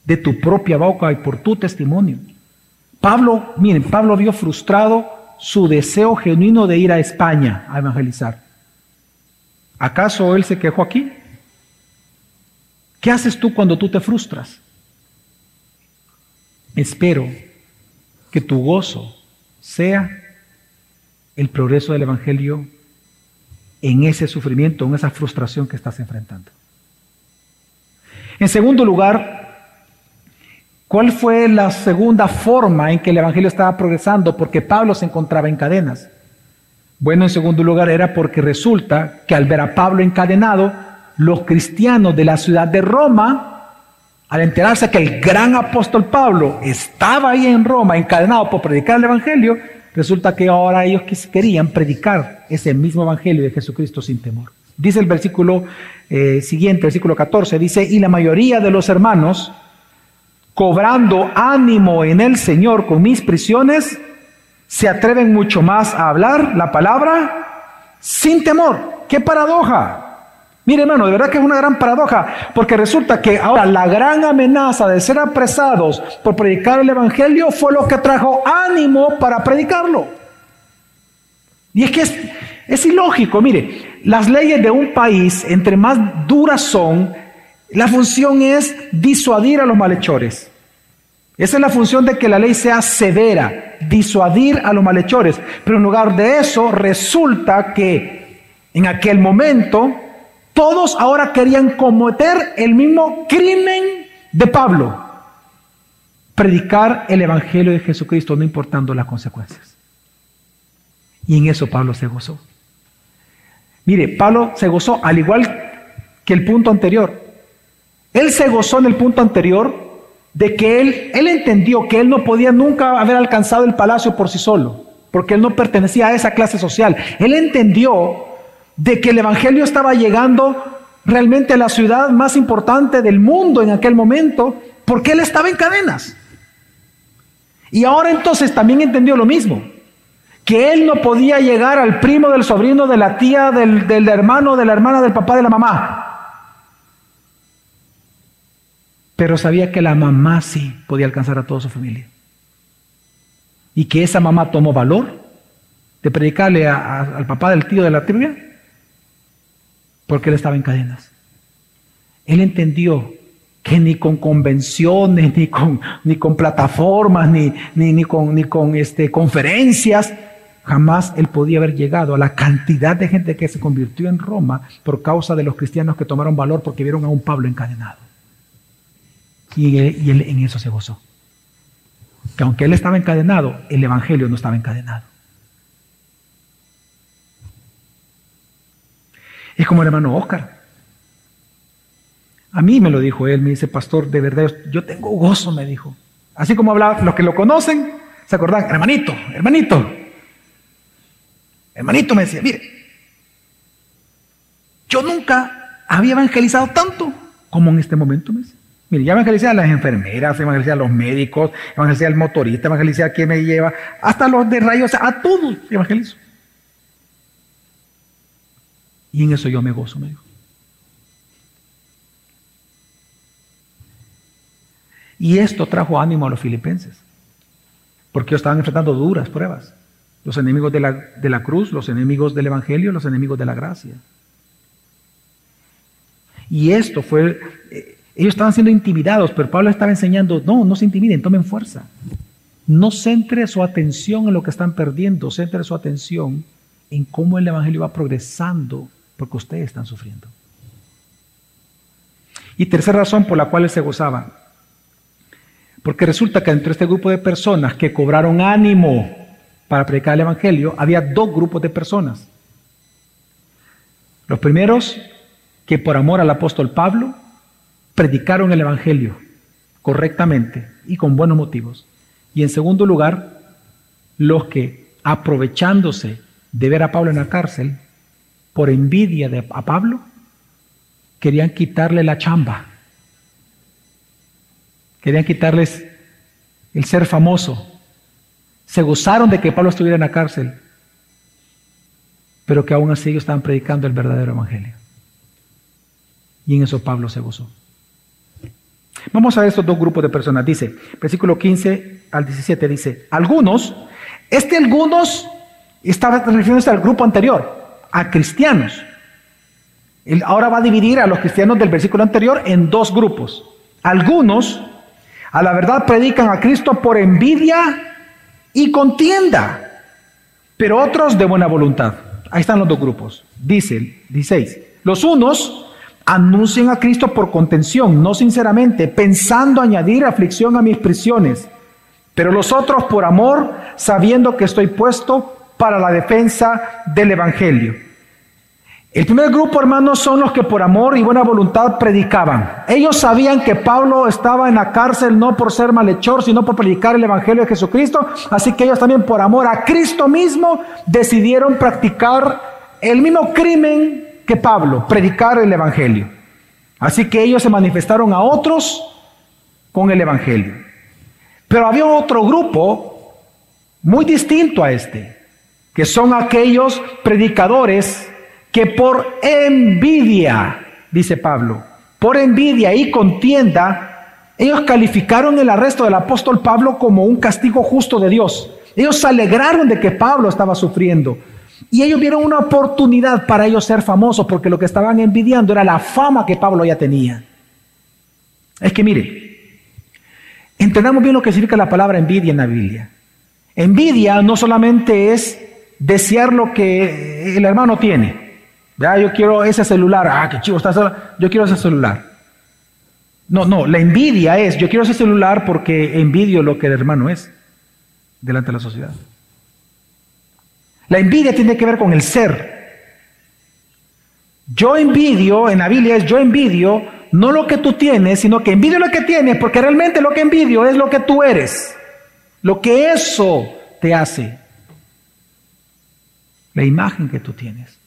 de tu propia boca y por tu testimonio. Pablo, miren, Pablo vio frustrado su deseo genuino de ir a España a evangelizar. ¿Acaso él se quejó aquí? ¿Qué haces tú cuando tú te frustras? Espero que tu gozo sea el progreso del Evangelio en ese sufrimiento, en esa frustración que estás enfrentando. En segundo lugar, ¿Cuál fue la segunda forma en que el Evangelio estaba progresando? Porque Pablo se encontraba en cadenas. Bueno, en segundo lugar era porque resulta que al ver a Pablo encadenado, los cristianos de la ciudad de Roma, al enterarse que el gran apóstol Pablo estaba ahí en Roma encadenado por predicar el Evangelio, resulta que ahora ellos querían predicar ese mismo Evangelio de Jesucristo sin temor. Dice el versículo eh, siguiente, versículo 14, dice, y la mayoría de los hermanos, cobrando ánimo en el Señor con mis prisiones, se atreven mucho más a hablar la palabra sin temor. ¡Qué paradoja! Mire hermano, de verdad que es una gran paradoja, porque resulta que ahora la gran amenaza de ser apresados por predicar el Evangelio fue lo que trajo ánimo para predicarlo. Y es que es, ilógico, mire, las leyes de un país, entre más duras son, la función es disuadir a los malhechores. Esa es la función de que la ley sea severa, disuadir a los malhechores. Pero en lugar de eso, resulta que en aquel momento todos ahora querían cometer el mismo crimen de Pablo. Predicar el Evangelio de Jesucristo, no importando las consecuencias. Y en eso Pablo se gozó. Mire, Pablo se gozó al igual que el punto anterior. Él se gozó en el punto anterior de que él, él entendió que él no podía nunca haber alcanzado el palacio por sí solo, porque él no pertenecía a esa clase social. Él entendió de que el Evangelio estaba llegando realmente a la ciudad más importante del mundo en aquel momento, porque él estaba en cadenas. Y ahora entonces también entendió lo mismo, que él no podía llegar al primo, del sobrino, de la tía, del, del hermano, de la hermana, del papá, de la mamá. Pero sabía que la mamá sí podía alcanzar a toda su familia. Y que esa mamá tomó valor de predicarle al papá del tío de la tribu porque él estaba en cadenas. Él entendió que ni con convenciones, ni con, ni con plataformas, ni, ni, con, ni con este, conferencias, jamás él podía haber llegado a la cantidad de gente que se convirtió en Roma por causa de los cristianos que tomaron valor porque vieron a un Pablo encadenado. Y él, y él en eso se gozó. Que aunque él estaba encadenado, el Evangelio no estaba encadenado. Es como el hermano Oscar. A mí me lo dijo él, me dice, pastor, de verdad, yo tengo gozo, me dijo. Así como hablaba, los que lo conocen, se acordan, hermanito, hermanito. Hermanito me decía, mire, yo nunca había evangelizado tanto como en este momento. Me Mire, ya evangelicé a las enfermeras, evangelicé a los médicos, evangelicé al motorista, evangelicé a quien me lleva, hasta los de rayos, a todos evangelizo. Y en eso yo me gozo, me dijo. Y esto trajo ánimo a los filipenses, porque ellos estaban enfrentando duras pruebas. Los enemigos de la, de la cruz, los enemigos del Evangelio, los enemigos de la gracia. Y esto fue, eh, ellos estaban siendo intimidados, pero Pablo estaba enseñando, no, no se intimiden, tomen fuerza. No centre su atención en lo que están perdiendo, centre su atención en cómo el Evangelio va progresando porque ustedes están sufriendo. Y tercera razón por la cual él se gozaba, porque resulta que entre este grupo de personas que cobraron ánimo para predicar el Evangelio, había dos grupos de personas. Los primeros que por amor al apóstol Pablo predicaron el Evangelio correctamente y con buenos motivos. Y en segundo lugar, los que aprovechándose de ver a Pablo en la cárcel, por envidia de, a Pablo, querían quitarle la chamba. Querían quitarles el ser famoso. Se gozaron de que Pablo estuviera en la cárcel, pero que aún así ellos estaban predicando el verdadero evangelio. Y en eso Pablo se gozó. Vamos a ver estos dos grupos de personas. Dice, versículo 15 al 17 dice, algunos, este algunos estaba refiriéndose al grupo anterior, a cristianos. Él ahora va a dividir a los cristianos del versículo anterior en dos grupos. Algunos a la verdad predican a Cristo por envidia y contienda, pero otros de buena voluntad. Ahí están los dos grupos. Dice 16. Los unos anuncian a Cristo por contención, no sinceramente, pensando añadir aflicción a mis prisiones, pero los otros por amor, sabiendo que estoy puesto para la defensa del Evangelio. El primer grupo, hermanos, son los que por amor y buena voluntad predicaban. Ellos sabían que Pablo estaba en la cárcel no por ser malhechor, sino por predicar el Evangelio de Jesucristo. Así que ellos también por amor a Cristo mismo decidieron practicar el mismo crimen que Pablo, predicar el Evangelio. Así que ellos se manifestaron a otros con el Evangelio. Pero había otro grupo muy distinto a este que son aquellos predicadores que por envidia, dice Pablo, por envidia y contienda, ellos calificaron el arresto del apóstol Pablo como un castigo justo de Dios. Ellos se alegraron de que Pablo estaba sufriendo. Y ellos vieron una oportunidad para ellos ser famosos, porque lo que estaban envidiando era la fama que Pablo ya tenía. Es que mire, entendamos bien lo que significa la palabra envidia en la Biblia. Envidia no solamente es desear lo que el hermano tiene. Ya, yo quiero ese celular. Ah, qué chivo está. Yo quiero ese celular. No, no, la envidia es, yo quiero ese celular porque envidio lo que el hermano es delante de la sociedad. La envidia tiene que ver con el ser. Yo envidio, en la Biblia es yo envidio, no lo que tú tienes, sino que envidio lo que tienes, porque realmente lo que envidio es lo que tú eres, lo que eso te hace, la imagen que tú tienes.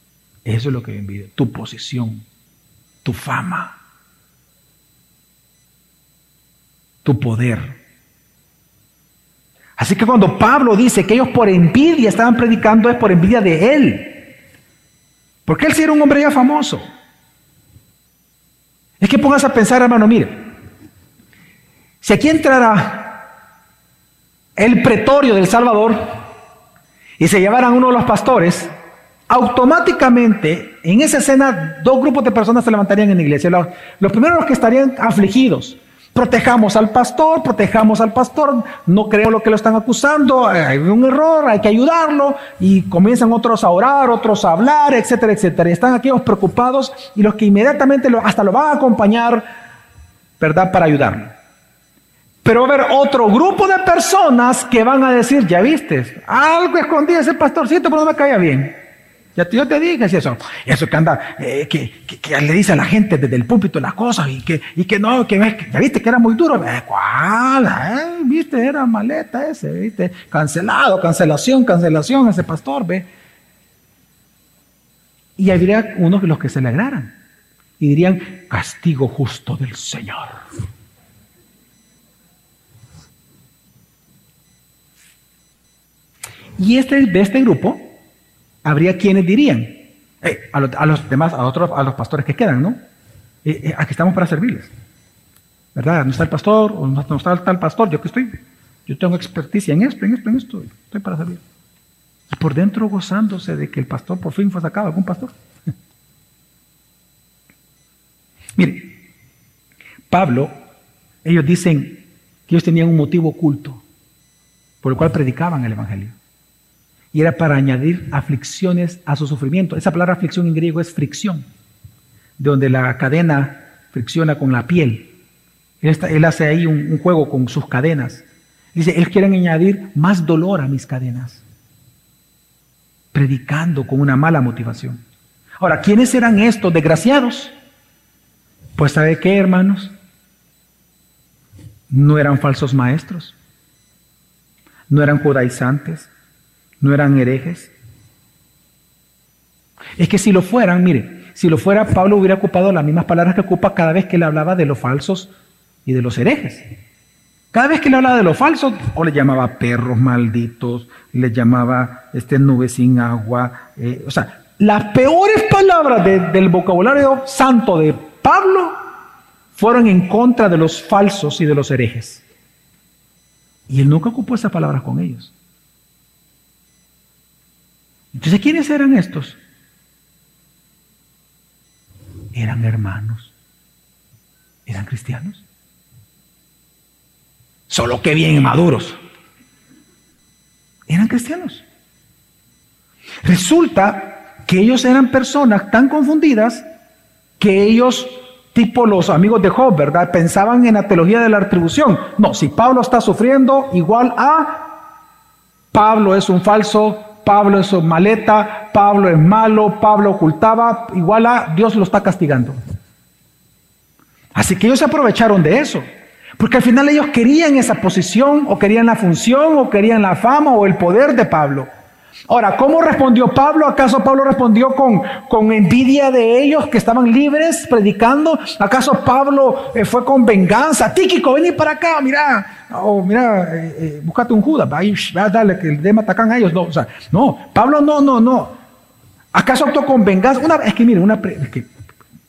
Eso es lo que yo envidio, tu posición, tu fama, tu poder. Así que cuando Pablo dice que ellos por envidia estaban predicando es por envidia de él. Porque él sí era un hombre ya famoso. Es que pongas a pensar, hermano, mire, si aquí entrara el pretorio del Salvador y se llevaran uno de los pastores, automáticamente en esa escena dos grupos de personas se levantarían en la iglesia. Los, los primeros los que estarían afligidos, Protejamos al pastor, protejamos al pastor, no creemos lo que lo están acusando, hay un error, hay que ayudarlo, y comienzan otros a orar, otros a hablar, etcétera, etcétera. Y están aquellos preocupados y los que inmediatamente hasta lo van a acompañar, ¿verdad?, para ayudarlo. Pero va a haber otro grupo de personas que van a decir, ya viste, algo escondido ese pastorcito, pero no me caía bien. Ya yo te dije eso. Eso que anda, eh, que, le dice a la gente desde el púlpito las cosas y que, y que no, que ya viste que era muy duro. Eh, ¿Cuál? Eh, viste, era maleta ese, viste. Cancelado, cancelación, cancelación ese pastor, ve. Y habría unos los que se alegraran y dirían, castigo justo del Señor. Y este, de este grupo habría quienes dirían, a, los, demás, a otros, a los pastores que quedan, ¿no? Eh, eh, aquí estamos para servirles. ¿Verdad? No está el pastor, o no, está el pastor, yo que estoy, yo tengo experticia en esto, en esto, en esto, estoy para servir. Y por dentro gozándose de que el pastor por fin fue sacado, algún pastor. Mire, Pablo, ellos dicen que ellos tenían un motivo oculto por el cual predicaban el Evangelio y era para añadir aflicciones a su sufrimiento. Esa palabra aflicción en griego es fricción, de donde la cadena fricciona con la piel. Él, hace ahí un, juego con sus cadenas. Dice, él quiere añadir más dolor a mis cadenas, predicando con una mala motivación. Ahora, ¿quiénes eran estos desgraciados? Pues ¿sabe qué, hermanos? No eran falsos maestros, no eran judaizantes, ¿No eran herejes? Es que si lo fueran, mire, si lo fuera, Pablo hubiera ocupado las mismas palabras que ocupa cada vez que le hablaba de los falsos y de los herejes. Cada vez que le hablaba de los falsos, o le llamaba perros malditos, le llamaba este, nubes sin agua. Eh, o sea, las peores palabras del vocabulario santo de Pablo fueron en contra de los falsos y de los herejes. Y él nunca ocupó esas palabras con ellos. Entonces, ¿quiénes eran estos? Eran hermanos. Eran cristianos. Solo que bien maduros. Eran cristianos. Resulta que ellos eran personas tan confundidas que ellos, tipo los amigos de Job, ¿verdad? Pensaban en la teología de la retribución. No, si Pablo está sufriendo, igual a Pablo es un falso Pablo es maleta, Pablo es malo, Pablo ocultaba, igual a Dios lo está castigando. Así que ellos se aprovecharon de eso, porque al final ellos querían esa posición, o querían la función, o querían la fama, o el poder de Pablo. Ahora, ¿cómo respondió Pablo? ¿Acaso Pablo respondió con, con envidia de ellos que estaban libres predicando? ¿Acaso Pablo eh, fue con venganza? Tíquico, vení para acá, mira, oh, mira, eh, eh, búscate un Judas, va a darle que el dema atacan a ellos. No, o sea, no, Pablo no, no, no. ¿Acaso actuó con venganza? Una, es que mire, una, que,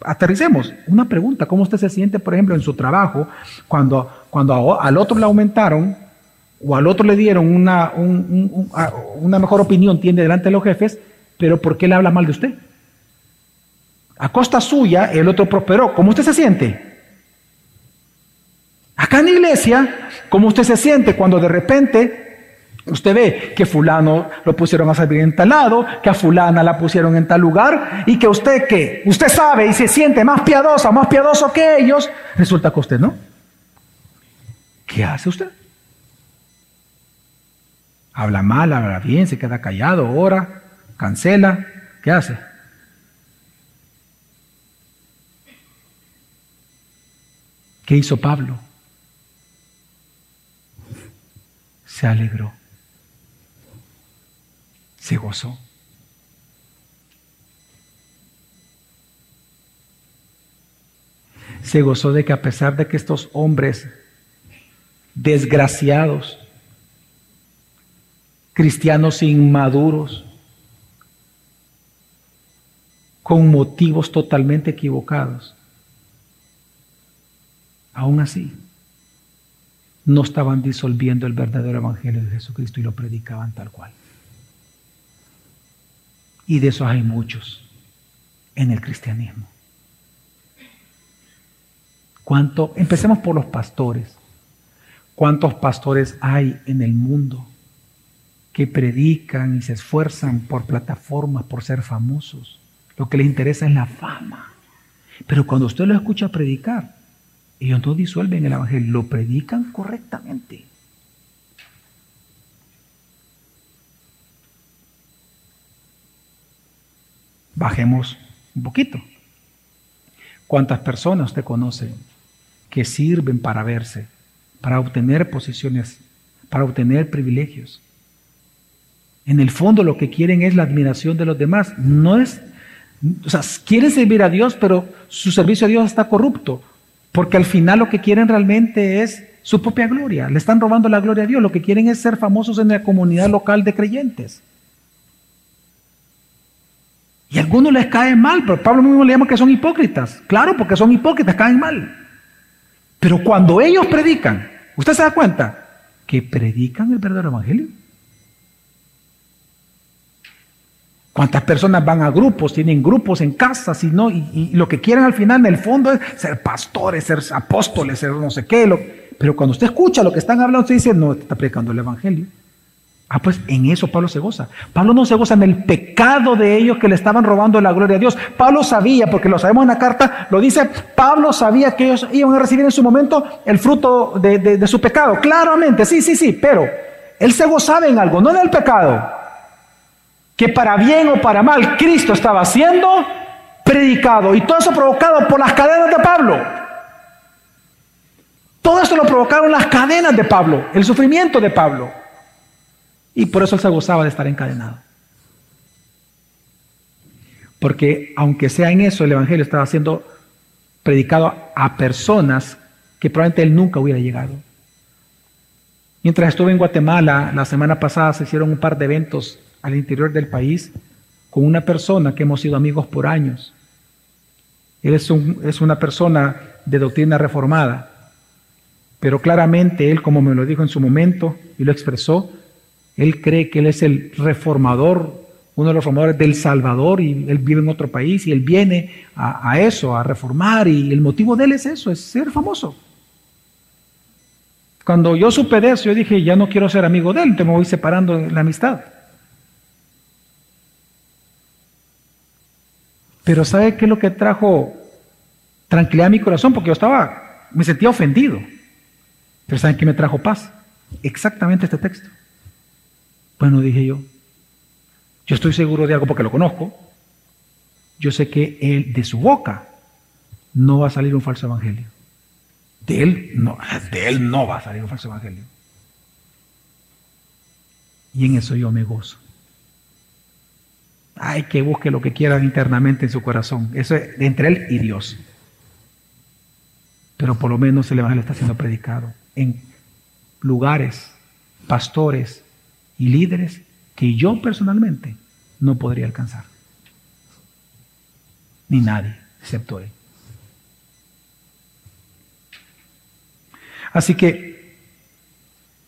aterricemos, una pregunta, ¿cómo usted se siente, por ejemplo, en su trabajo cuando, cuando al otro le aumentaron o al otro le dieron una, una mejor opinión, tiene delante de los jefes, pero ¿por qué le habla mal de usted? A costa suya, el otro prosperó. ¿Cómo usted se siente? Acá en la iglesia, ¿cómo usted se siente cuando de repente usted ve que fulano lo pusieron a servir en tal lado, que a fulana la pusieron en tal lugar, y que usted que usted sabe y se siente más piadosa, más piadoso que ellos, resulta que usted no? ¿Qué hace usted? Habla mal, habla bien, se queda callado, ora, cancela, ¿qué hace? ¿Qué hizo Pablo? Se alegró, se gozó. Se gozó de que a pesar de que estos hombres desgraciados cristianos inmaduros, con motivos totalmente equivocados, aún así no estaban disolviendo el verdadero evangelio de Jesucristo y lo predicaban tal cual. Y de esos hay muchos en el cristianismo. ¿Cuánto? Empecemos por los pastores. ¿Cuántos pastores hay en el mundo que predican y se esfuerzan por plataformas, por ser famosos? Lo que les interesa es la fama. Pero cuando usted lo escucha predicar, ellos no disuelven el Evangelio, lo predican correctamente. Bajemos un poquito. ¿Cuántas personas usted conoce que sirven para verse, para obtener posiciones, para obtener privilegios? En el fondo lo que quieren es la admiración de los demás. No es, o sea, quieren servir a Dios, pero su servicio a Dios está corrupto, porque al final lo que quieren realmente es su propia gloria. Le están robando la gloria a Dios. Lo que quieren es ser famosos en la comunidad local de creyentes. Y a algunos les cae mal, pero Pablo mismo le llama que son hipócritas. Claro, porque son hipócritas, caen mal. Pero cuando ellos predican, ¿usted se da cuenta? Que predican el verdadero evangelio. ¿Cuántas personas van a grupos, tienen grupos en casas y, no, y, lo que quieren al final en el fondo es ser pastores, ser apóstoles, ser no sé qué. pero cuando usted escucha lo que están hablando, usted dice, no, está predicando el Evangelio. Ah, pues en eso Pablo se goza. Pablo no se goza en el pecado de ellos que le estaban robando la gloria a Dios. Pablo sabía, porque lo sabemos en la carta, lo dice, Pablo sabía que ellos iban a recibir en su momento el fruto de, de su pecado. Claramente, sí, sí, sí, pero él se gozaba en algo, no en el pecado. Que para bien o para mal Cristo estaba siendo predicado. Y todo eso provocado por las cadenas de Pablo. Todo esto lo provocaron las cadenas de Pablo, el sufrimiento de Pablo. Y por eso él se gozaba de estar encadenado. Porque aunque sea en eso, el Evangelio estaba siendo predicado a personas que probablemente él nunca hubiera llegado. Mientras estuve en Guatemala, la semana pasada se hicieron un par de eventos al interior del país con una persona que hemos sido amigos por años. Él es, una persona de doctrina reformada, pero claramente él, como me lo dijo en su momento y lo expresó, él cree que él es el reformador, uno de los reformadores del Salvador y él vive en otro país y él viene a, eso, a reformar y el motivo de él es eso, es ser famoso. Cuando yo supe de eso, yo dije, ya no quiero ser amigo de él, te me voy separando de la amistad. Pero ¿sabe qué es lo que trajo tranquilidad a mi corazón? Porque yo estaba, me sentía ofendido. Pero ¿saben qué me trajo paz? Exactamente este texto. Bueno, dije yo, yo estoy seguro de algo porque lo conozco. Yo sé que él, de su boca no va a salir un falso evangelio. De él no, de él no va a salir un falso evangelio. Y en eso yo me gozo. Ay, que busque lo que quieran internamente en su corazón. Eso es entre él y Dios. Pero por lo menos el Evangelio está siendo predicado en lugares, pastores, y líderes que yo personalmente no podría alcanzar. Ni nadie, excepto Él. Así que,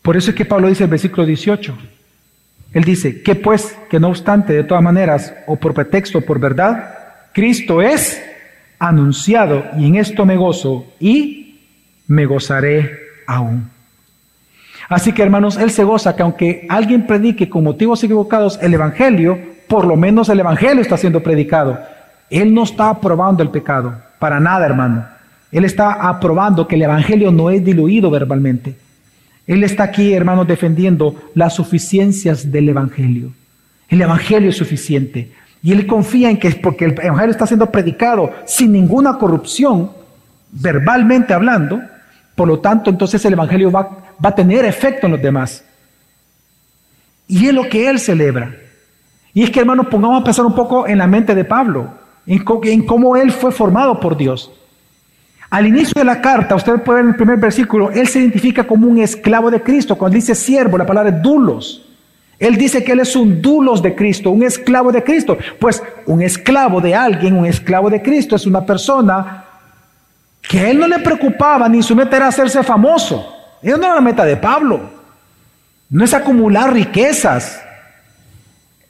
por eso es que Pablo dice el versículo 18, él dice, que pues, que no obstante, de todas maneras, o por pretexto o por verdad, Cristo es anunciado y en esto me gozo y me gozaré aún. Así que hermanos, Él se goza que aunque alguien predique con motivos equivocados el Evangelio, por lo menos el Evangelio está siendo predicado. Él no está aprobando el pecado, para nada hermano. Él está aprobando que el Evangelio no es diluido verbalmente. Él está aquí, hermanos, defendiendo las suficiencias del Evangelio. El Evangelio es suficiente. Y él confía en que porque el Evangelio está siendo predicado sin ninguna corrupción, verbalmente hablando, por lo tanto, entonces el Evangelio va, va a tener efecto en los demás. Y es lo que él celebra. Y es que, hermanos, pongamos a pensar un poco en la mente de Pablo, en, en cómo él fue formado por Dios. Al inicio de la carta, usted puede ver en el primer versículo, él se identifica como un esclavo de Cristo. Cuando dice siervo, la palabra es dulos. Él dice que él es un dulos de Cristo, un esclavo de Cristo. Pues un esclavo de alguien, un esclavo de Cristo, es una persona que a él no le preocupaba ni su meta era hacerse famoso. Esa no era la meta de Pablo. No es acumular riquezas.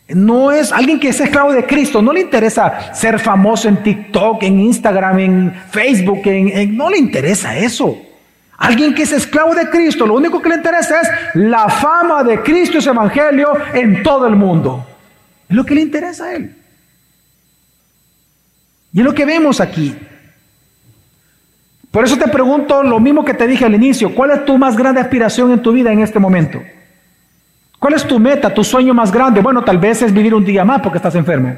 No es alguien que es esclavo de Cristo, no le interesa ser famoso en TikTok, en Instagram, en Facebook, en, no le interesa eso. Alguien que es esclavo de Cristo, lo único que le interesa es la fama de Cristo y su evangelio en todo el mundo. Es lo que le interesa a él. Y es lo que vemos aquí. Por eso te pregunto lo mismo que te dije al inicio, ¿cuál es tu más grande aspiración en tu vida en este momento? ¿Cuál es tu meta, tu sueño más grande? Bueno, tal vez es vivir un día más porque estás enfermo.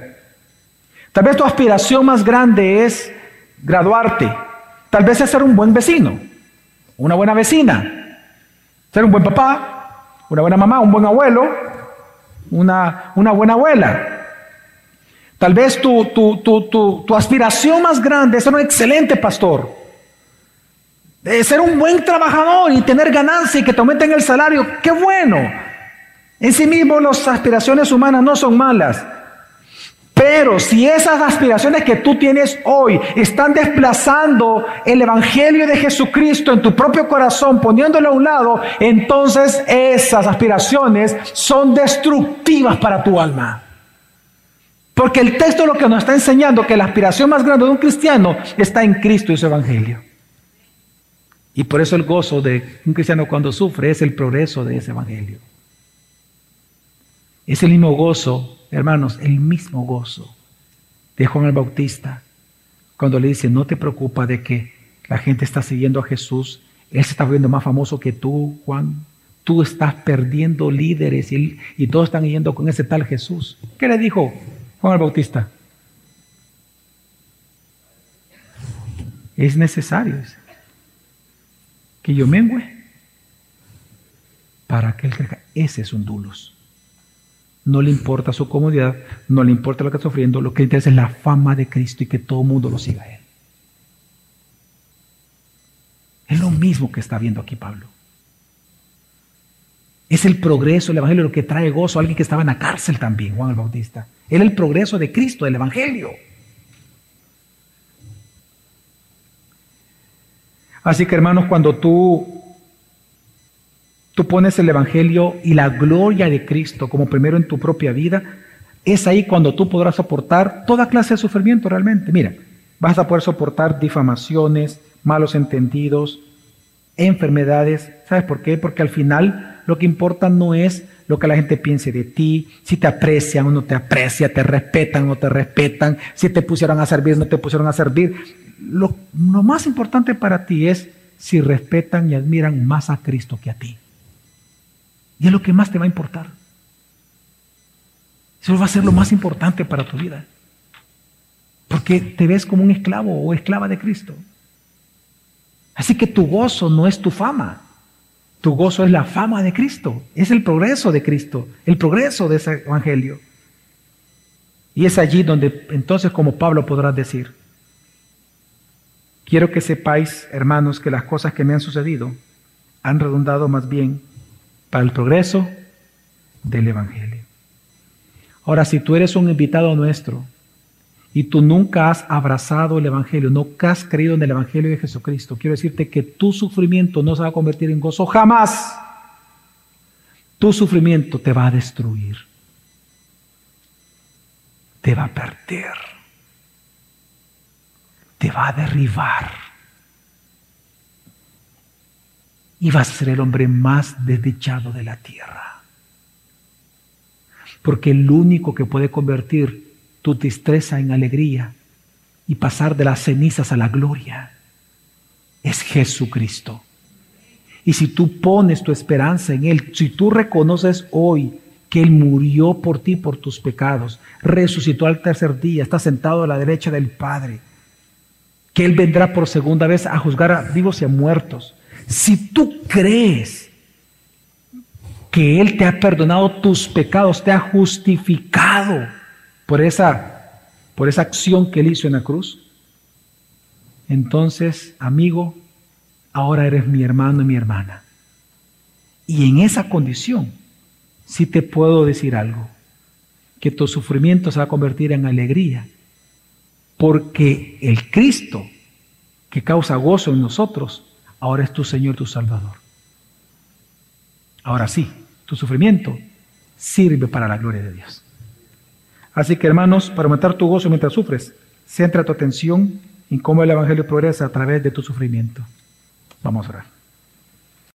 Tal vez tu aspiración más grande es graduarte. Tal vez es ser un buen vecino, una buena vecina, ser un buen papá, una buena mamá, un buen abuelo, una, una buena abuela. Tal vez tu, tu, tu, tu, aspiración más grande es ser un excelente pastor, de ser un buen trabajador y tener ganancia y que te aumenten el salario. ¡Qué bueno! En sí mismo las aspiraciones humanas no son malas. Pero si esas aspiraciones que tú tienes hoy están desplazando el Evangelio de Jesucristo en tu propio corazón, poniéndolo a un lado, entonces esas aspiraciones son destructivas para tu alma. Porque el texto lo que nos está enseñando que la aspiración más grande de un cristiano está en Cristo y su Evangelio. Y por eso el gozo de un cristiano cuando sufre es el progreso de ese Evangelio. Es el mismo gozo, hermanos, el mismo gozo de Juan el Bautista, cuando le dice, no te preocupa de que la gente está siguiendo a Jesús, Él se está viendo más famoso que tú, Juan, tú estás perdiendo líderes y, todos están yendo con ese tal Jesús. ¿Qué le dijo Juan el Bautista? Es necesario que yo mengue para que Él crezca. Ese es un dulos. No le importa su comodidad, no le importa lo que está sufriendo, lo que le interesa es la fama de Cristo y que todo el mundo lo siga a Él. Es lo mismo que está viendo aquí Pablo. Es el progreso del Evangelio lo que trae gozo a alguien que estaba en la cárcel también, Juan el Bautista. Era el progreso de Cristo, del Evangelio. Así que hermanos, cuando tú tú pones el Evangelio y la gloria de Cristo como primero en tu propia vida, es ahí cuando tú podrás soportar toda clase de sufrimiento realmente. Mira, vas a poder soportar difamaciones, malos entendidos, enfermedades. ¿Sabes por qué? Porque al final lo que importa no es lo que la gente piense de ti, si te aprecian o no te aprecian, te respetan o no te respetan, si te pusieron a servir o no te pusieron a servir. Lo más importante para ti es si respetan y admiran más a Cristo que a ti. Y es lo que más te va a importar. Eso va a ser lo más importante para tu vida. Porque te ves como un esclavo o esclava de Cristo. Así que tu gozo no es tu fama. Tu gozo es la fama de Cristo. Es el progreso de Cristo. El progreso de ese evangelio. Y es allí donde entonces como Pablo podrá decir, quiero que sepáis, hermanos, que las cosas que me han sucedido han redundado más bien para el progreso del Evangelio. Ahora, si tú eres un invitado nuestro y tú nunca has abrazado el Evangelio, nunca has creído en el Evangelio de Jesucristo, quiero decirte que tu sufrimiento no se va a convertir en gozo jamás. Tu sufrimiento te va a destruir. Te va a perder. Te va a derribar y vas a ser el hombre más desdichado de la tierra. Porque el único que puede convertir tu tristeza en alegría y pasar de las cenizas a la gloria es Jesucristo. Y si tú pones tu esperanza en Él, si tú reconoces hoy que Él murió por ti, por tus pecados, resucitó al tercer día, está sentado a la derecha del Padre, que Él vendrá por segunda vez a juzgar a vivos y a muertos. Si tú crees que Él te ha perdonado tus pecados, te ha justificado por esa, por esa acción que Él hizo en la cruz, entonces, amigo, ahora eres mi hermano y mi hermana. Y en esa condición, sí te puedo decir algo, que tu sufrimiento se va a convertir en alegría, porque el Cristo que causa gozo en nosotros, ahora es tu Señor, tu Salvador. Ahora sí, tu sufrimiento sirve para la gloria de Dios. Así que hermanos, para aumentar tu gozo mientras sufres, centra tu atención en cómo el Evangelio progresa a través de tu sufrimiento. Vamos a orar.